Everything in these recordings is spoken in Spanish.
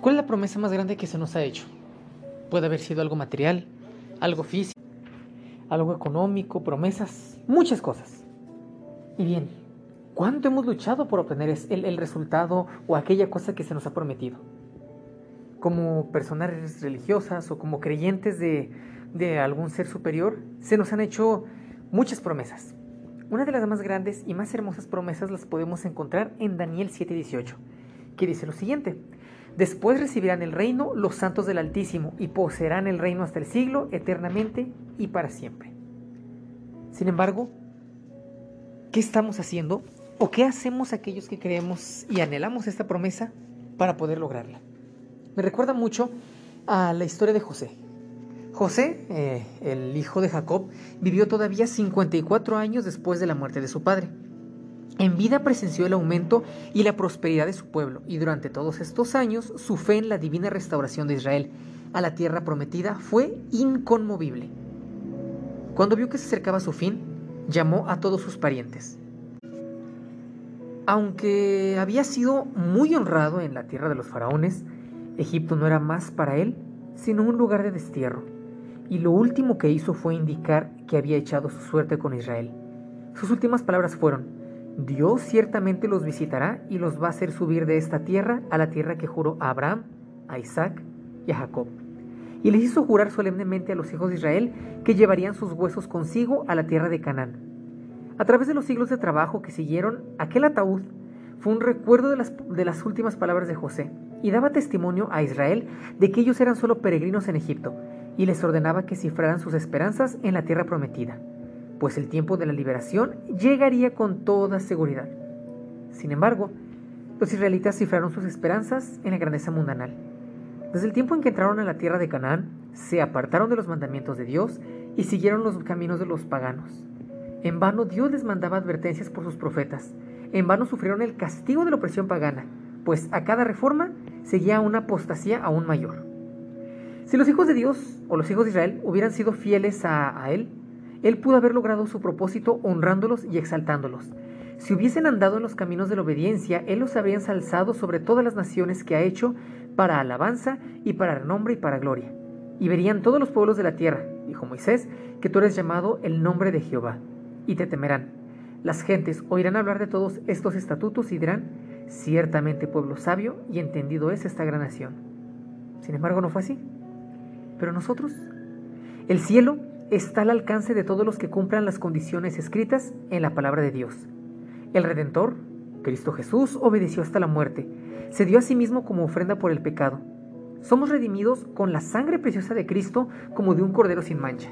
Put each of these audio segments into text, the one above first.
¿Cuál es la promesa más grande que se nos ha hecho? Puede haber sido algo material, algo físico, algo económico, promesas, muchas cosas. Y bien, ¿cuánto hemos luchado por obtener el, el resultado o aquella cosa que se nos ha prometido? Como personas religiosas o como creyentes de, de algún ser superior, se nos han hecho muchas promesas. Una de las más grandes y más hermosas promesas las podemos encontrar en Daniel 7:18, que dice lo siguiente. Después recibirán el reino los santos del Altísimo y poseerán el reino hasta el siglo, eternamente y para siempre. Sin embargo, ¿qué estamos haciendo o qué hacemos aquellos que creemos y anhelamos esta promesa para poder lograrla? Me recuerda mucho a la historia de José. José, eh, el hijo de Jacob, vivió todavía 54 años después de la muerte de su padre. En vida presenció el aumento y la prosperidad de su pueblo, y durante todos estos años su fe en la divina restauración de Israel a la tierra prometida fue inconmovible. Cuando vio que se acercaba su fin, llamó a todos sus parientes. Aunque había sido muy honrado en la tierra de los faraones, Egipto no era más para él sino un lugar de destierro, y lo último que hizo fue indicar que había echado su suerte con Israel. Sus últimas palabras fueron, Dios ciertamente los visitará y los va a hacer subir de esta tierra a la tierra que juró a Abraham, a Isaac y a Jacob. Y les hizo jurar solemnemente a los hijos de Israel que llevarían sus huesos consigo a la tierra de Canaán. A través de los siglos de trabajo que siguieron, aquel ataúd fue un recuerdo de las, de las últimas palabras de José y daba testimonio a Israel de que ellos eran solo peregrinos en Egipto y les ordenaba que cifraran sus esperanzas en la tierra prometida pues el tiempo de la liberación llegaría con toda seguridad. Sin embargo, los israelitas cifraron sus esperanzas en la grandeza mundanal. Desde el tiempo en que entraron a la tierra de Canaán, se apartaron de los mandamientos de Dios y siguieron los caminos de los paganos. En vano Dios les mandaba advertencias por sus profetas. En vano sufrieron el castigo de la opresión pagana, pues a cada reforma seguía una apostasía aún mayor. Si los hijos de Dios o los hijos de Israel hubieran sido fieles a, a Él, él pudo haber logrado su propósito honrándolos y exaltándolos. Si hubiesen andado en los caminos de la obediencia, Él los habría ensalzado sobre todas las naciones que ha hecho para alabanza y para renombre y para gloria. Y verían todos los pueblos de la tierra, dijo Moisés, que tú eres llamado el nombre de Jehová, y te temerán. Las gentes oirán hablar de todos estos estatutos y dirán, ciertamente pueblo sabio y entendido es esta gran nación. Sin embargo, no fue así. Pero nosotros, el cielo está al alcance de todos los que cumplan las condiciones escritas en la palabra de Dios. El Redentor, Cristo Jesús, obedeció hasta la muerte, se dio a sí mismo como ofrenda por el pecado. Somos redimidos con la sangre preciosa de Cristo como de un cordero sin mancha.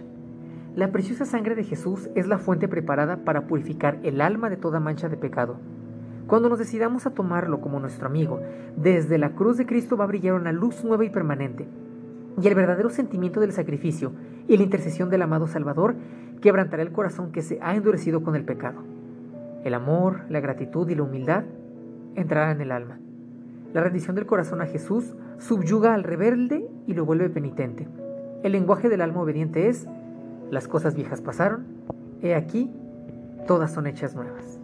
La preciosa sangre de Jesús es la fuente preparada para purificar el alma de toda mancha de pecado. Cuando nos decidamos a tomarlo como nuestro amigo, desde la cruz de Cristo va a brillar una luz nueva y permanente y el verdadero sentimiento del sacrificio y la intercesión del amado Salvador quebrantará el corazón que se ha endurecido con el pecado. El amor, la gratitud y la humildad entrarán en el alma. La rendición del corazón a Jesús subyuga al rebelde y lo vuelve penitente. El lenguaje del alma obediente es, las cosas viejas pasaron, he aquí, todas son hechas nuevas.